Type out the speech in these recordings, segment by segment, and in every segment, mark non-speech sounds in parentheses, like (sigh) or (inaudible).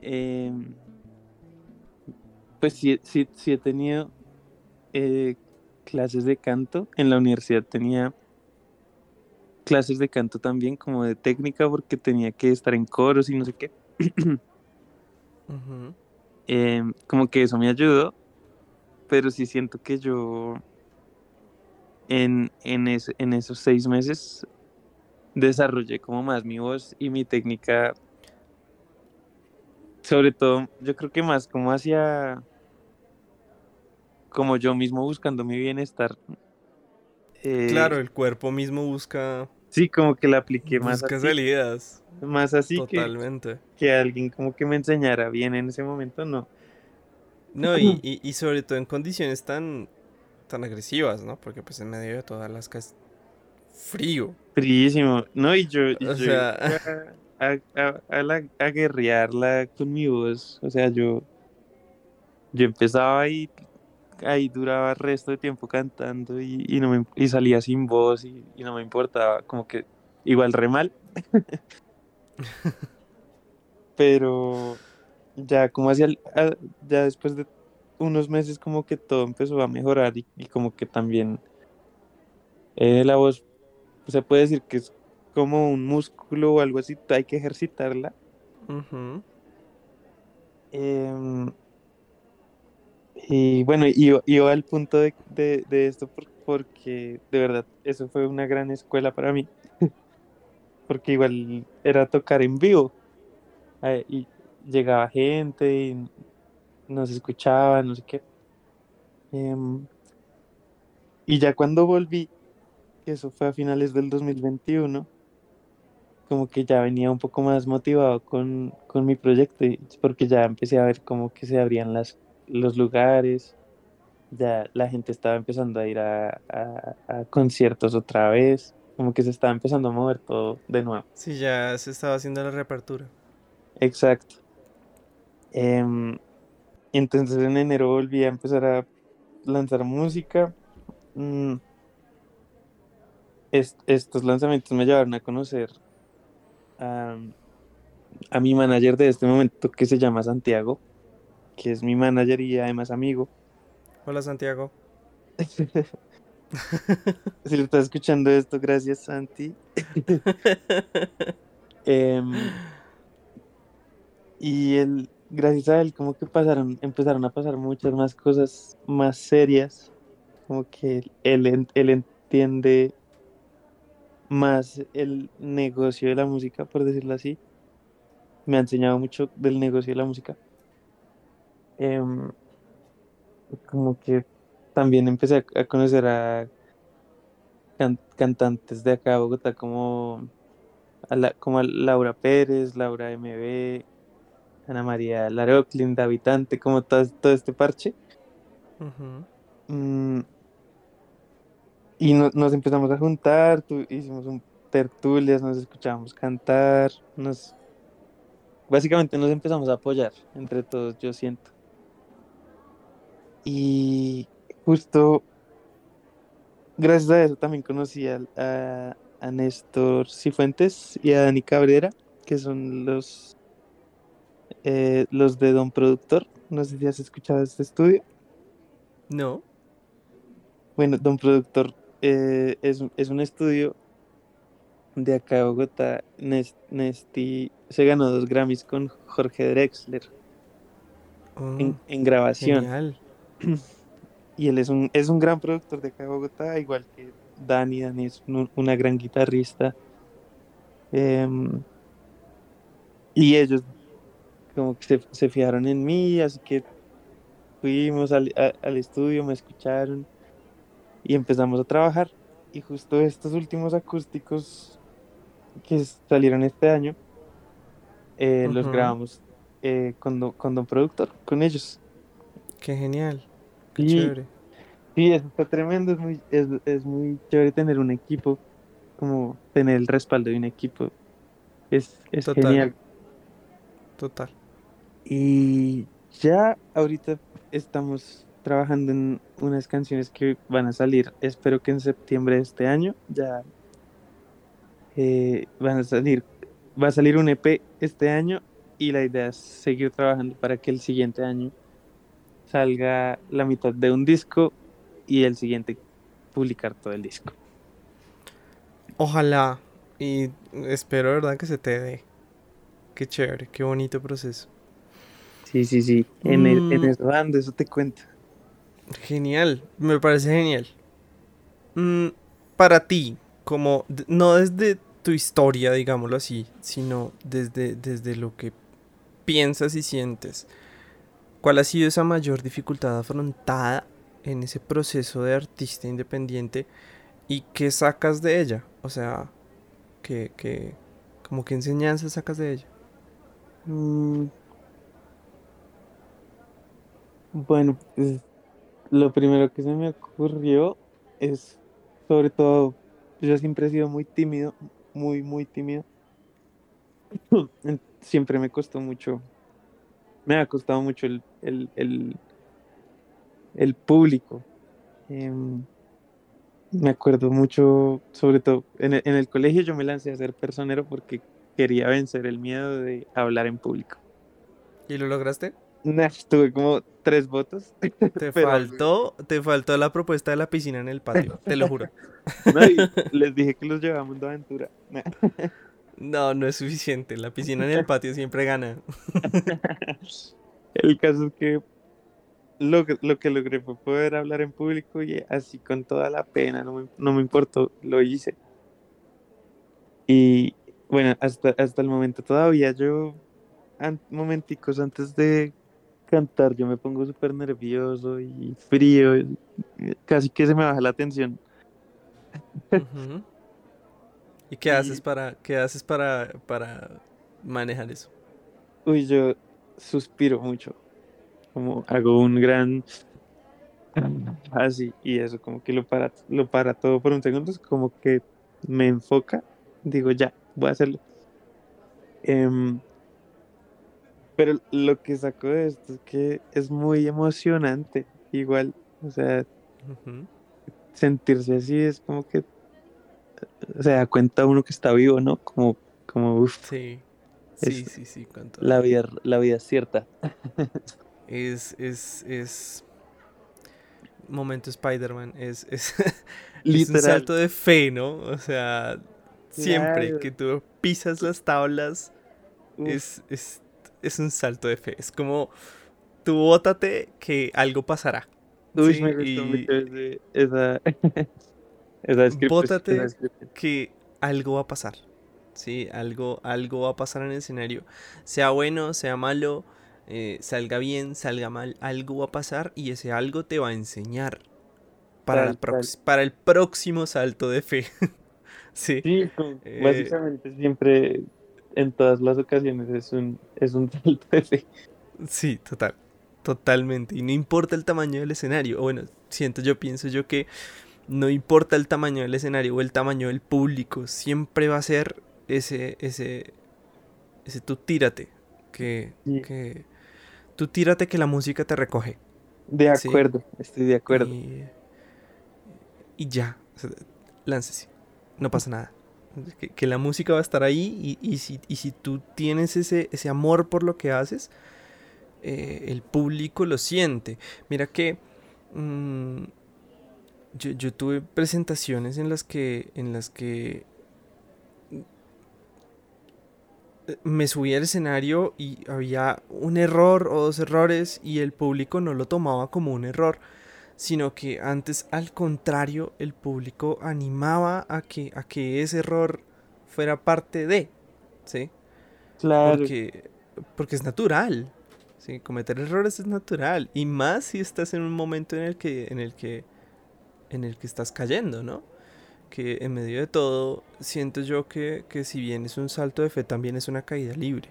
em, pues sí, sí, sí he tenido eh, clases de canto. En la universidad tenía clases de canto también, como de técnica, porque tenía que estar en coros y no sé qué. Em, como que eso me ayudó, pero sí siento que yo en, en, en esos seis meses desarrollé como más mi voz y mi técnica, sobre todo, yo creo que más como hacia, como yo mismo buscando mi bienestar. Eh, claro, el cuerpo mismo busca... Sí, como que la apliqué más busca salidas. Más así Totalmente. Que, que alguien como que me enseñara bien en ese momento, no. No, y, y, sobre todo en condiciones tan, tan agresivas, ¿no? Porque pues en medio de todas las casas frío. Fríísimo. No, y yo, o sea... (laughs) a, a, a, guerrearla con mi voz. O sea, yo, yo empezaba ahí, ahí duraba el resto de tiempo cantando y, y no me, y salía sin voz y, y, no me importaba, como que igual re mal. (laughs) Pero ya como hacia, ya después de unos meses como que todo empezó a mejorar y, como que también eh, la voz se puede decir que es como un músculo o algo así, hay que ejercitarla. Em, y bueno, y yo al punto de, de, esto porque de verdad eso fue una gran escuela para mí. (laughs) porque igual era tocar en vivo. Y llegaba gente y nos escuchaba, no sé qué. Em, y ya cuando volví, que eso fue a finales del 2021, como que ya venía un poco más motivado con, con mi proyecto, porque ya empecé a ver como que se abrían las, los lugares, ya la gente estaba empezando a ir a, a, conciertos otra vez, como que se estaba empezando a mover todo de nuevo. Sí, ya se estaba haciendo la reapertura. Exacto. Em, entonces en enero volví a empezar a lanzar música. Mm, estos lanzamientos me llevaron a conocer a, mi manager de este momento que se llama Santiago, que es mi manager y además amigo. Hola Santiago. (laughs) si lo estás escuchando esto, gracias Santi. (laughs) Em, y él, gracias a él, como que pasaron, empezaron a pasar muchas más cosas más serias. Como que él, él entiende más el negocio de la música, por decirlo así. Me ha enseñado mucho del negocio de la música. Em, como que también empecé a, conocer a cantantes de acá de Bogotá como a como a Laura Pérez, Laura MB, Ana María Laroclin, Habitante, como todo, todo este parche. Y nos empezamos a juntar, hicimos un tertulias, nos escuchábamos cantar, nos básicamente nos empezamos a apoyar entre todos, yo siento. Y justo gracias a eso también conocí a, a, Néstor Cifuentes y a Dani Cabrera, que son los, eh, los de Don Productor. No sé si has escuchado este estudio. No. Bueno, Don Productor eh, es, es, un estudio de acá de Bogotá. Nesti se ganó dos Grammys con Jorge Drexler en, oh, grabación. (clears throat) Y él es un, es un gran productor de acá de Bogotá, igual que Dani. Dani es una gran guitarrista. Em, y ellos como que se, se, fijaron en mí, así que fuimos al, al estudio, me escucharon y empezamos a trabajar. Y justo estos últimos acústicos que salieron este año, eh, los grabamos eh, con, con Don Productor, con ellos. Qué genial. Qué chévere. Sí, está tremendo. Es muy, es, es muy chévere tener un equipo, como tener el respaldo de un equipo. Es, es genial. Total. Y ya ahorita estamos trabajando en unas canciones que van a salir, espero que en septiembre de este año ya eh, van a salir va a salir un EP este año y la idea es seguir trabajando para que el siguiente año salga la mitad de un disco y el siguiente publicar todo el disco. Ojalá y espero verdad que se te dé. Qué chévere, qué bonito proceso. Sí, sí, sí. En, el, en mm. eso ando, eso te cuento. Genial, me parece genial. Mm, para ti, como no desde tu historia, digámoslo así, sino desde, desde lo que piensas y sientes, ¿cuál ha sido esa mayor dificultad afrontada en ese proceso de artista independiente y qué sacas de ella? O sea, ¿qué, como qué enseñanza sacas de ella? Mm. Bueno, pues, lo primero que se me ocurrió es, sobre todo, yo siempre he sido muy tímido, muy, muy tímido. (clears throat) Siempre me costó mucho, me ha costado mucho el, el, el, público. Em, me acuerdo mucho, sobre todo en el, en el colegio yo me lancé a ser personero porque quería vencer el miedo de hablar en público. ¿Y lo lograste? Tuve como tres votos. Te (laughs) faltó, te faltó la propuesta de la piscina en el patio, te lo juro. les dije que los llevamos de aventura. no, no es suficiente. La piscina en el patio siempre gana. (laughs) el caso es que lo, lo, que logré fue poder hablar en público y así con toda la pena, no me, no me importó, lo hice. Y bueno, hasta, hasta el momento todavía yo, momenticos antes de cantar, yo me pongo súper nervioso y frío, casi que se me baja la tensión. ¿Y qué haces para qué haces para para manejar eso? Uy, yo suspiro mucho. Como hago un gran así y eso como que lo para lo para todo por un segundo, es como que me enfoca, digo ya, voy a hacerlo. Em, pero lo que saco de esto es que es muy emocionante, igual, o sea, sentirse así es como que se da cuenta uno que está vivo, ¿no? Como, como, uff. Sí, sí, sí, sí. La vida, la vida es cierta. es, es, es, momento Spider-Man, es, es, (laughs) es, un salto de fe, ¿no? O sea, siempre que tú pisas las tablas, es, es es un salto de fe. Es como, tú bótate que algo pasará. Uy, me gustó mucho esa, (laughs) esa Bótate que algo va a pasar. Sí, algo, algo va a pasar en el escenario. Sea bueno, sea malo, eh, salga bien, salga mal, algo va a pasar y ese algo te va a enseñar para, para el próximo salto de fe. (laughs) sí, sí eh, básicamente siempre en todas las ocasiones es un, es un (laughs) salto de fe. Sí, total. Totalmente. Y no importa el tamaño del escenario. O bueno, siento yo, pienso yo que no importa el tamaño del escenario o el tamaño del público. Siempre va a ser ese, ese, ese tú tírate. Que, que tú tírate que la música te recoge. De acuerdo, estoy de acuerdo. Y, ya, láncese. No pasa nada que, la música va a estar ahí y, si, si, tú tienes ese, ese, amor por lo que haces, eh, el público lo siente. Mira que mm, yo, tuve presentaciones en las que, en las que me subí al escenario y había un error o dos errores y el público no lo tomaba como un error sino que antes al contrario el público animaba a que, a que ese error fuera parte de, ¿sí? Claro. Porque, porque es natural, ¿sí? Cometer errores es natural, y más si estás en un momento en el que, en el que, en el que estás cayendo, ¿no? Que en medio de todo siento yo que, que si bien es un salto de fe, también es una caída libre.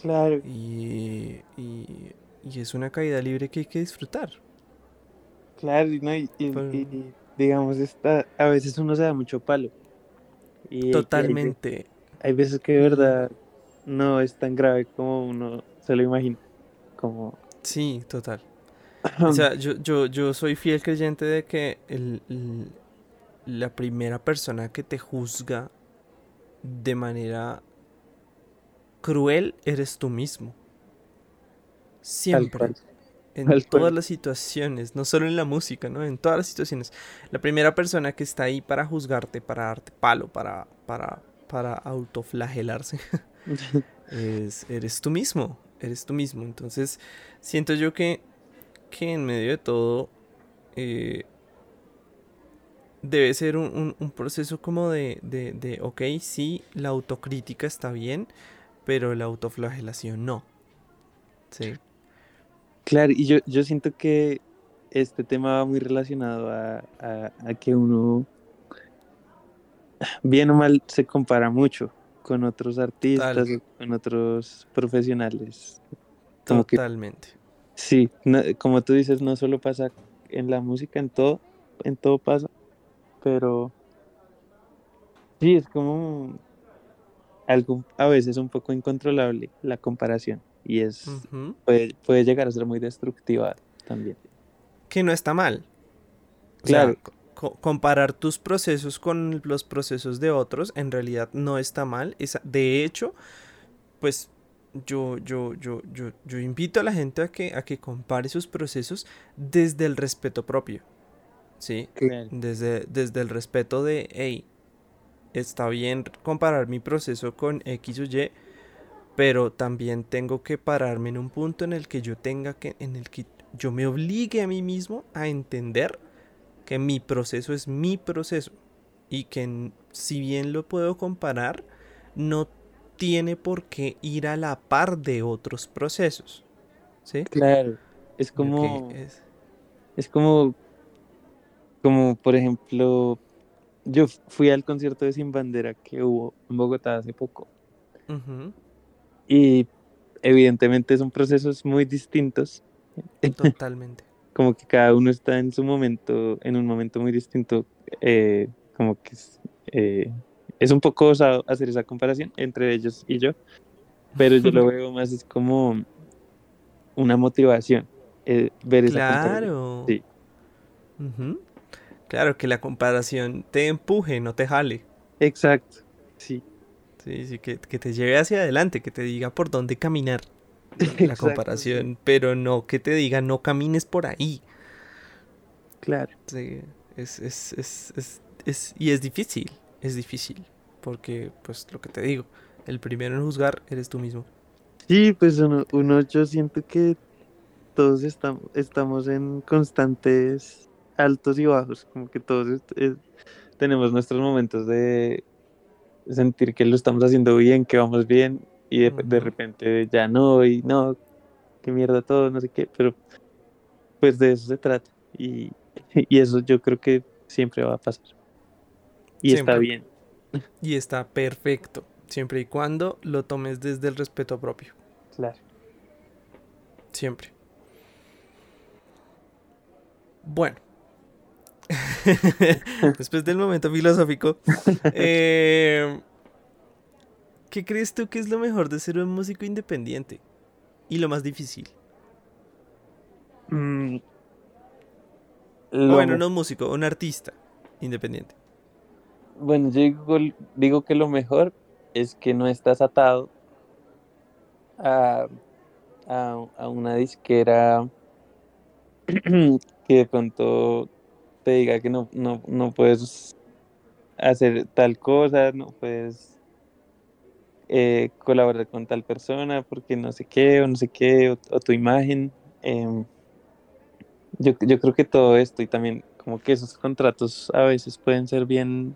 Claro. Y, y, y es una caída libre que hay que disfrutar. Claro, ¿no? y, y, digamos, está, a veces uno se da mucho palo. Y Totalmente. Hay, veces que de verdad no es tan grave como uno se lo imagina. Como... Sí, total. o sea, (clears throat) yo, yo, yo soy fiel creyente de que el, la primera persona que te juzga de manera cruel eres tú mismo. Siempre. En todas cual. las situaciones, no solo en la música, ¿no? En todas las situaciones. La primera persona que está ahí para juzgarte, para darte palo, para, para, para autoflagelarse, (laughs) es, eres tú mismo. Eres tú mismo. Entonces, siento yo que, que en medio de todo eh, debe ser un, un- un proceso como de, de, de, ok, sí, la autocrítica está bien, pero la autoflagelación no. Sí. Claro, y yo, yo siento que este tema va muy relacionado a, a- a que uno, bien o mal, se compara mucho con otros artistas, Total. con otros profesionales. Como que Totalmente. sí, no- como tú dices, no solo pasa en la música, en todo, en todo pasa, pero sí, es como algo a veces un poco incontrolable la comparación y es puede, puede llegar a ser muy destructiva también. Que no está mal. O sea, Claro. co- comparar tus procesos con los procesos de otros en realidad no está mal. Esa- de hecho, pues yo, yo, yo, yo, yo invito a la gente a que, a que compare sus procesos desde el respeto propio. ¿Sí? Claro. Desde, desde el respeto de, hey, está bien comparar mi proceso con X o Y, pero también tengo que pararme en un punto en el que yo tenga que, en el que yo me obligue a mí mismo a entender que mi proceso es mi proceso y que si bien lo puedo comparar, no tiene por qué ir a la par de otros procesos. ¿Sí? Claro, es Como es- es como, como por ejemplo, yo fui al concierto de Sin Bandera que hubo en Bogotá hace poco Ujú, y evidentemente son procesos muy distintos, totalmente. (laughs) como que cada uno está en su momento, en un momento muy distinto, eh, como que es, eh, es un poco osado hacer esa comparación entre ellos y yo, pero yo lo (laughs) veo más es como una motivación, eh, ver esa comparación. Claro. Sí. Ujú. Claro, que la comparación te empuje, no te jale. Exacto, sí. Sí, sí, que, que te lleve hacia adelante, que te diga por dónde caminar (laughs) la Exacto, comparación, pero no que te diga no camines por ahí. Claro. Sí, es, es, es, es, es- y es difícil, es difícil, porque pues lo que te digo, el primero en juzgar eres tú mismo. Sí, pues uno, uno yo siento que todos estamos, estamos en constantes altos y bajos, como que todos eh, tenemos nuestros momentos de sentir que lo estamos haciendo bien, que vamos bien, y de, repente ya no, y no, qué mierda todo, no sé qué, pero pues de eso se trata, y, y eso yo creo que siempre va a pasar. Y está bien, Y está perfecto, siempre y cuando lo tomes desde el respeto propio, claro. siempre. Bueno. (laughs) Después del momento filosófico, (laughs) eh, ¿qué crees tú que es lo mejor de ser un músico independiente? Y lo más difícil. Mm, lo bueno, no un músico, un artista independiente. Bueno, yo digo, digo que lo mejor es que no estás atado a, a, a una disquera (clears throat) que de pronto te diga que no, no, no puedes hacer tal cosa, no puedes eh, colaborar con tal persona porque no sé qué o no sé qué, o, tu imagen. em, yo, yo creo que todo esto y también como que esos contratos a veces pueden ser bien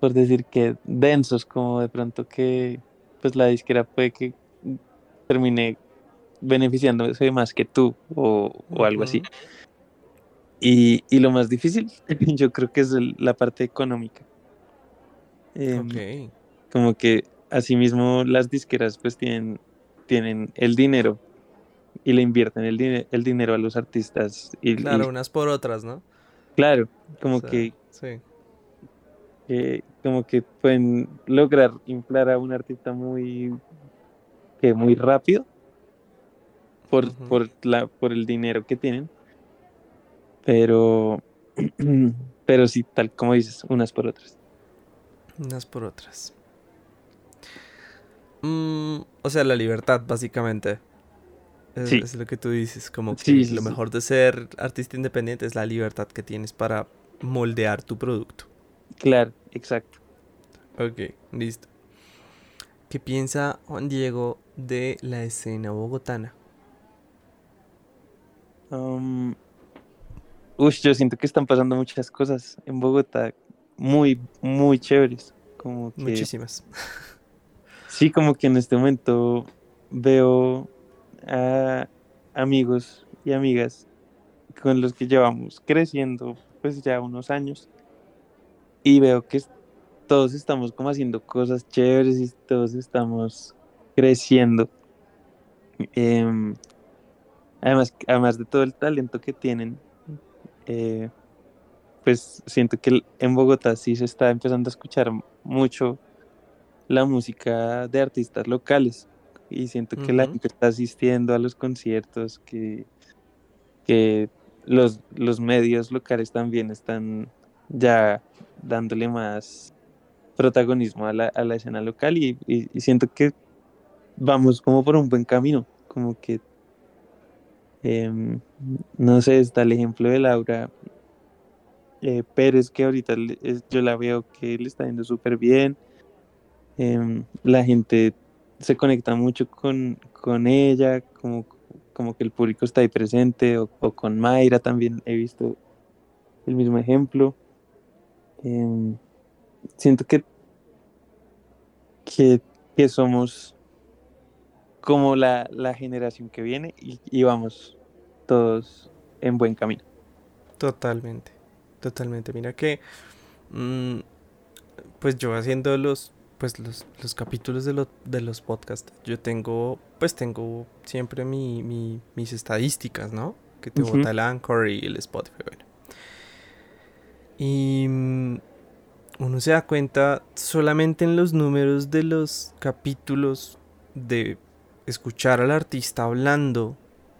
por decir que densos, como de pronto que pues la disquera puede que termine beneficiándose más que tú o, o algo así. Y, y lo más difícil, (laughs) yo creo que es el- la parte económica. Ok. Como que asimismo las disqueras pues tienen, tienen el dinero y le invierten el, el dinero a los artistas. Y, y Claro, unas por otras, ¿no? claro, como O sea, que Sí. que como que pueden lograr inflar a un artista muy que muy rápido por, por la por el dinero que tienen pero (clears throat) pero sí tal como dices unas por otras Unas por otras. Mm, o sea, la libertad, básicamente. Es, Sí. es lo que tú dices, como que Sí, sí, lo mejor de ser artista independiente es la libertad que tienes para moldear tu producto. Claro, exacto. Ok, listo. ¿Qué piensa Juan Diego de la escena bogotana? Um, ush, yo siento que están pasando muchas cosas en Bogotá muy, muy chéveres. Como que, Muchísimas. sí, como que en este momento veo a amigos y amigas con los que llevamos creciendo pues ya unos años y veo que todos estamos como haciendo cosas chéveres y todos estamos creciendo. Em, además, además de todo el talento que tienen, eh, pues siento que en Bogotá sí se está empezando a escuchar mucho la música de artistas locales. Y siento que la gente está asistiendo a los conciertos, que, que los, los medios locales también están ya dándole más protagonismo a la, a la escena local y, y- y siento que vamos como por un buen camino, como que, em, no sé, está el ejemplo de Laura eh, Pérez, que ahorita yo la veo que le está yendo súper bien, em, la gente se conecta mucho con, con ella, como, como que el público está ahí presente, o, o con Mayra también he visto el mismo ejemplo. Em, siento que, que, que somos como la, la generación que viene y, y vamos todos en buen camino. Totalmente, totalmente. Mira que, mm, pues yo haciendo los, pues los, los capítulos de, lo- de los podcasts, yo tengo, pues tengo siempre mi, mi- mis estadísticas, ¿no? Que te Ujú. bota el Anchor y el Spotify, bueno. Y mm, uno se da cuenta solamente en los números de los capítulos de escuchar al artista hablando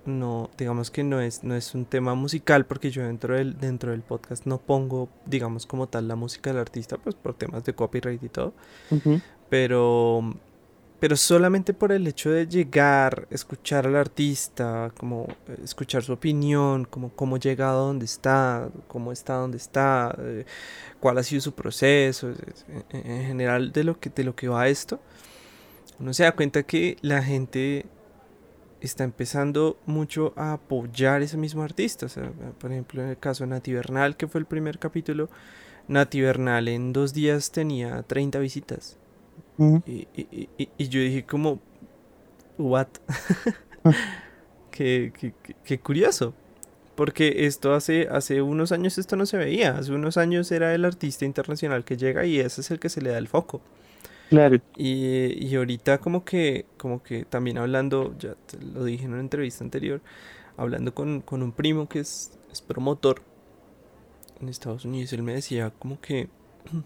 no, digamos que no es, no es un tema musical porque yo dentro del, dentro del podcast no pongo, digamos como tal, la música del artista, pues por temas de copyright y todo, pero, pero solamente por el hecho de llegar, escuchar al artista, como escuchar su opinión, como cómo llega a donde está, cómo está donde está, eh, cuál ha sido su proceso, es- en, en general de lo que, de lo que va esto, uno se da cuenta que la gente está empezando mucho a apoyar ese mismo artista. O sea, por ejemplo, en el caso de Nati Bernal, que fue el primer capítulo, Nati Bernal en dos días tenía 30 visitas. Y, y- y- y yo dije como, what? (laughs) qué, qué- qué- qué curioso. Porque esto hace, hace unos años esto no se veía. Hace unos años era el artista internacional que llega y ese es el que se le da el foco. Claro, Y, y ahorita como que, como que también hablando, ya te lo dije en una entrevista anterior, hablando con, con un primo que es, es promotor en Estados Unidos, él me decía como que, (clears throat)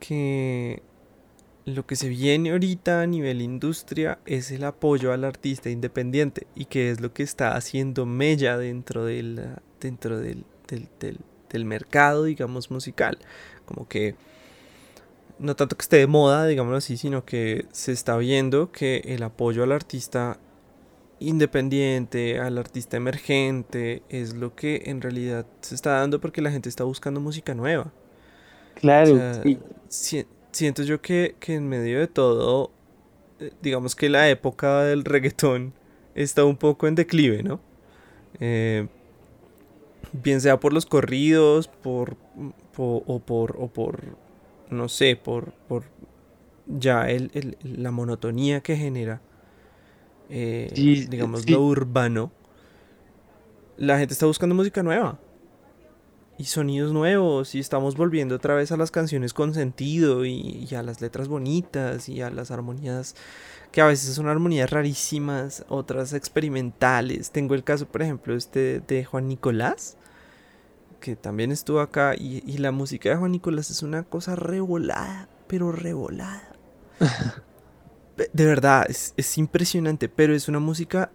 que lo que se viene ahorita a nivel industria es el apoyo al artista independiente y que es lo que está haciendo mella dentro del, dentro del, del, del, del mercado, digamos, musical. Como que no tanto que esté de moda, digámoslo así, sino que se está viendo que el apoyo al artista independiente, al artista emergente, es lo que en realidad se está dando porque la gente está buscando música nueva. O claro, sea, sí, si- siento yo que, que en medio de todo, eh, digamos que la época del reggaetón está un poco en declive, ¿no? Eh, bien sea por los corridos, por, po- o por, o por, no sé, por, por ya el, el- la monotonía que genera, eh, Sí, digamos, sí. lo urbano. La gente está buscando música nueva y sonidos nuevos y estamos volviendo otra vez a las canciones con sentido y, y a las letras bonitas y a las armonías que a veces son armonías rarísimas, otras experimentales. Tengo el caso, por ejemplo, este de Juan Nicolás, que también estuvo acá y, y la música de Juan Nicolás es una cosa revolada, pero revolada. (laughs) De verdad, es, es impresionante, pero es una música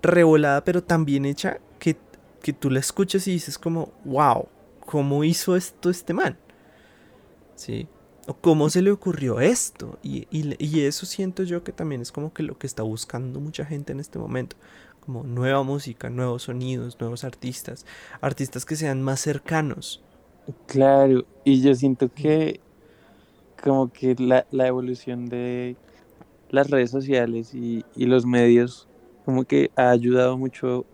revolada, pero tan bien hecha que, que tú la escuchas y dices como, wow, ¿cómo hizo esto este man? Sí. ¿Cómo se le ocurrió esto? Y, y, eso siento yo que también es como que lo que está buscando mucha gente en este momento. Como nueva música, nuevos sonidos, nuevos artistas. Artistas que sean más cercanos. Claro, y yo siento que como que la, la evolución de las redes sociales y, y los medios como que ha ayudado mucho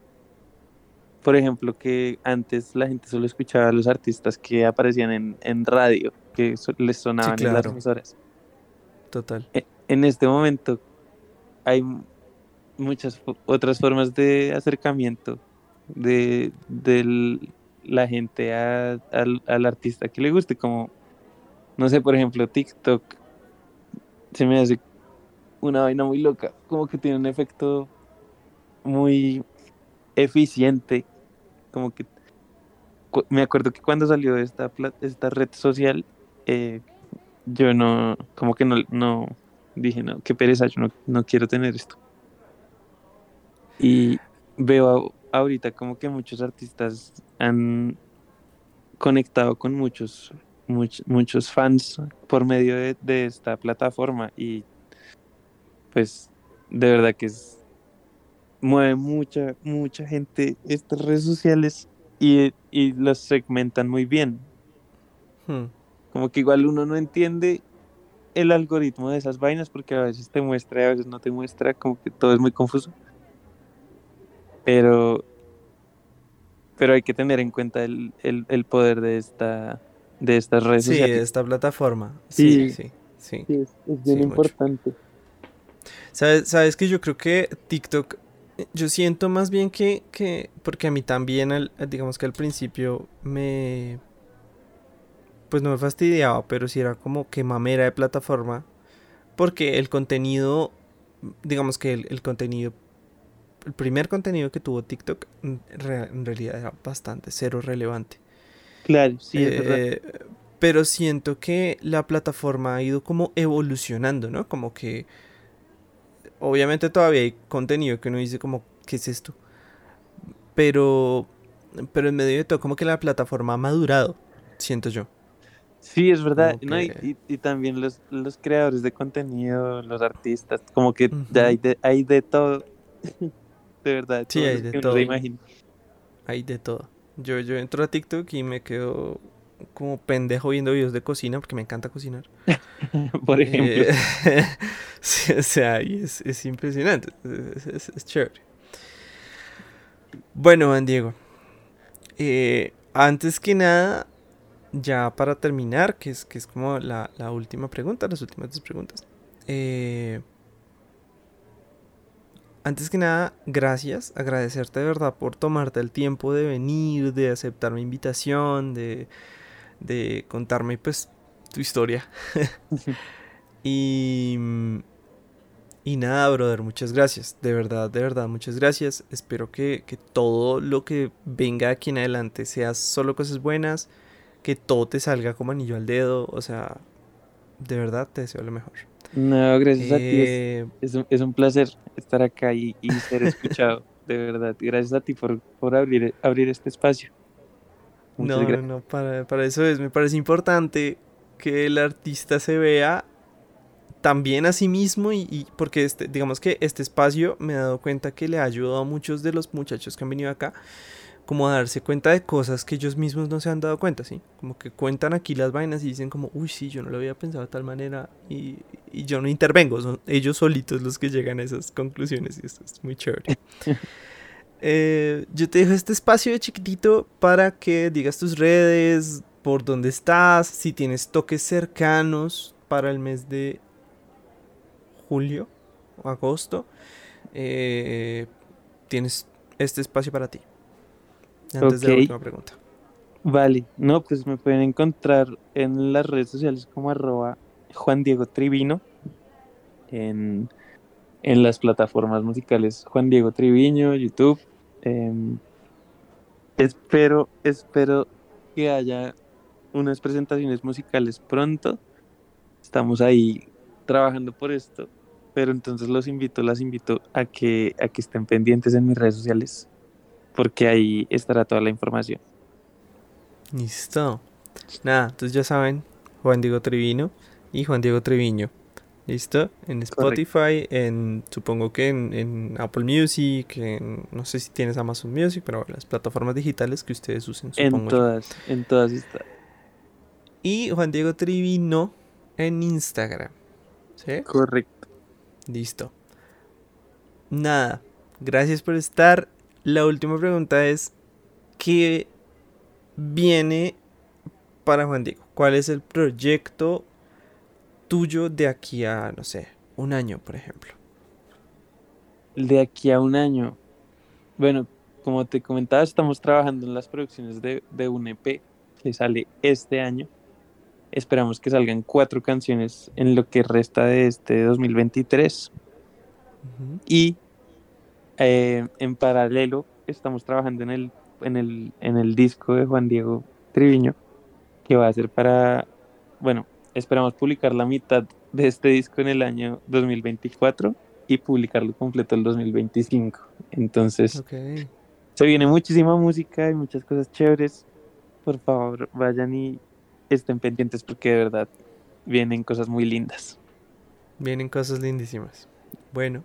por ejemplo, que antes la gente solo escuchaba a los artistas que aparecían en, en radio, que les sonaban en las emisoras. Total. E, en este momento hay muchas otras formas de acercamiento de, la gente al, al artista que le guste, como, no sé, por ejemplo, TikTok se me hace una vaina muy loca, como que tiene un efecto muy eficiente como que me acuerdo que cuando salió esta, esta red social, eh, yo no, como que no, no, dije, no, qué pereza, yo no, quiero tener esto. Y veo ahorita como que muchos artistas han conectado con muchos, muchos fans por medio de, de, esta plataforma y pues de verdad que es mueve mucha, mucha gente estas redes sociales y, y las segmentan muy bien. Hmm. Como que igual uno no entiende el algoritmo de esas vainas porque a veces te muestra y a veces no te muestra, como que todo es muy confuso. Pero, pero hay que tener en cuenta el, poder de esta de estas redes sociales. Sí, de esta plataforma. Sí, sí, sí. es, bien importante. ¿Sabes, Sabes que yo creo que TikTok yo siento más bien que, que porque a mí también, digamos que al principio me, pues no me fastidiaba, pero sí era como que mamera de plataforma, porque el contenido, digamos que el, contenido, el primer contenido que tuvo TikTok en realidad era bastante cero relevante. Claro, sí, es verdad. Eh, pero siento que la plataforma ha ido como evolucionando, ¿no? Como que obviamente todavía hay contenido que uno dice como, ¿qué es esto? Pero, pero en medio de todo, como que la plataforma ha madurado, siento yo. Sí, es verdad. y, también los, los, creadores de contenido, los artistas, como que hay, de, hay de todo. (laughs) de verdad. Sí, hay de todo. Hay de todo. Yo, yo entro a TikTok y me quedo como pendejo viendo videos de cocina porque me encanta cocinar. (laughs) Por ejemplo. Eh, (laughs) o sea, es, es impresionante. Es, chévere. Bueno, Juan Diego. Eh, antes que nada, ya para terminar, que es, que es como la, la última pregunta, las últimas dos preguntas. Eh, antes que nada, gracias, agradecerte de verdad por tomarte el tiempo de venir, de aceptar mi invitación, de, de contarme pues tu historia. (laughs) y, y nada, brother, muchas gracias. De verdad, de verdad, muchas gracias. Espero que, que todo lo que venga aquí en adelante sea solo cosas buenas, que todo te salga como anillo al dedo. O sea, de verdad te deseo lo mejor. No, gracias a ti. Es, eh, un, placer estar acá y, ser escuchado. de verdad. Gracias a ti por, por abrir, abrir este espacio no, no, no, para, para eso es, me parece importante que el artista se vea también a sí mismo y, porque este, digamos que este espacio me he dado cuenta que le ha ayudado a muchos de los muchachos que han venido acá como a darse cuenta de cosas que ellos mismos no se han dado cuenta, ¿sí? Como que cuentan aquí las vainas y dicen como, uy, sí, yo no lo había pensado de tal manera y, y yo no intervengo, son ellos solitos los que llegan a esas conclusiones y esto es muy chévere. (laughs) Eh, yo te dejo este espacio de chiquitito para que digas tus redes, por dónde estás, si tienes toques cercanos para el mes de julio o agosto. Eh, tienes este espacio para ti. Antes de la última pregunta. Vale, no, pues me pueden encontrar en las redes sociales como arroba Juan Diego Trivino en en las plataformas musicales Juan Diego Triviño, YouTube. Em, espero, espero que haya unas presentaciones musicales pronto. Estamos ahí trabajando por esto, pero entonces los invito, las invito a que, a que estén pendientes en mis redes sociales, porque ahí estará toda la información. Listo. Nada, entonces ya saben, Juan Diego Trevino y Juan Diego Treviño. ¿Listo? En Spotify, en supongo que en, Apple Music, en, no sé si tienes Amazon Music, pero las plataformas digitales que ustedes usen. Supongo en todas, en todas está. Y Juan Diego Trevino en Instagram. ¿Sí? Correcto. Listo. Nada. Gracias por estar. La última pregunta es, ¿qué viene para Juan Diego? ¿Cuál es el proyecto tuyo de aquí a, no sé, un año, por ejemplo? De aquí a un año. Bueno, como te comentaba, estamos trabajando en las producciones de, un EP que sale este año. Esperamos que salgan cuatro canciones en lo que resta de este 2023. Y eh, en paralelo estamos trabajando en el, en, el, en el disco de Juan Diego Triviño, que va a ser para, bueno, Esperamos publicar la mitad de este disco en el año 2024 y publicarlo completo el 2025. Entonces, se viene muchísima música y muchas cosas chéveres. Por favor, vayan y estén pendientes porque de verdad vienen cosas muy lindas. Vienen cosas lindísimas. Bueno,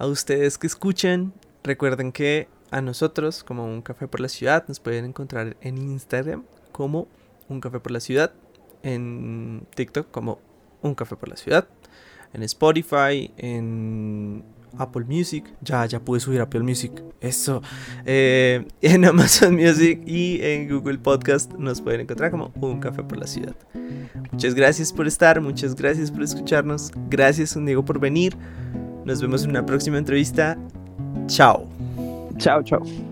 a ustedes que escuchan, recuerden que a nosotros, como Un Café por la Ciudad, nos pueden encontrar en Instagram como Un Café por la Ciudad en TikTok como Un Café por la Ciudad, en Spotify, en Apple Music, ya, ya pude subir Apple Music, eso, eh, (laughs) en Amazon Music y en Google Podcast nos pueden encontrar como Un Café por la Ciudad. Muchas gracias por estar, muchas gracias por escucharnos, gracias Diego por venir, nos vemos en una próxima entrevista, chao. Chao, chao.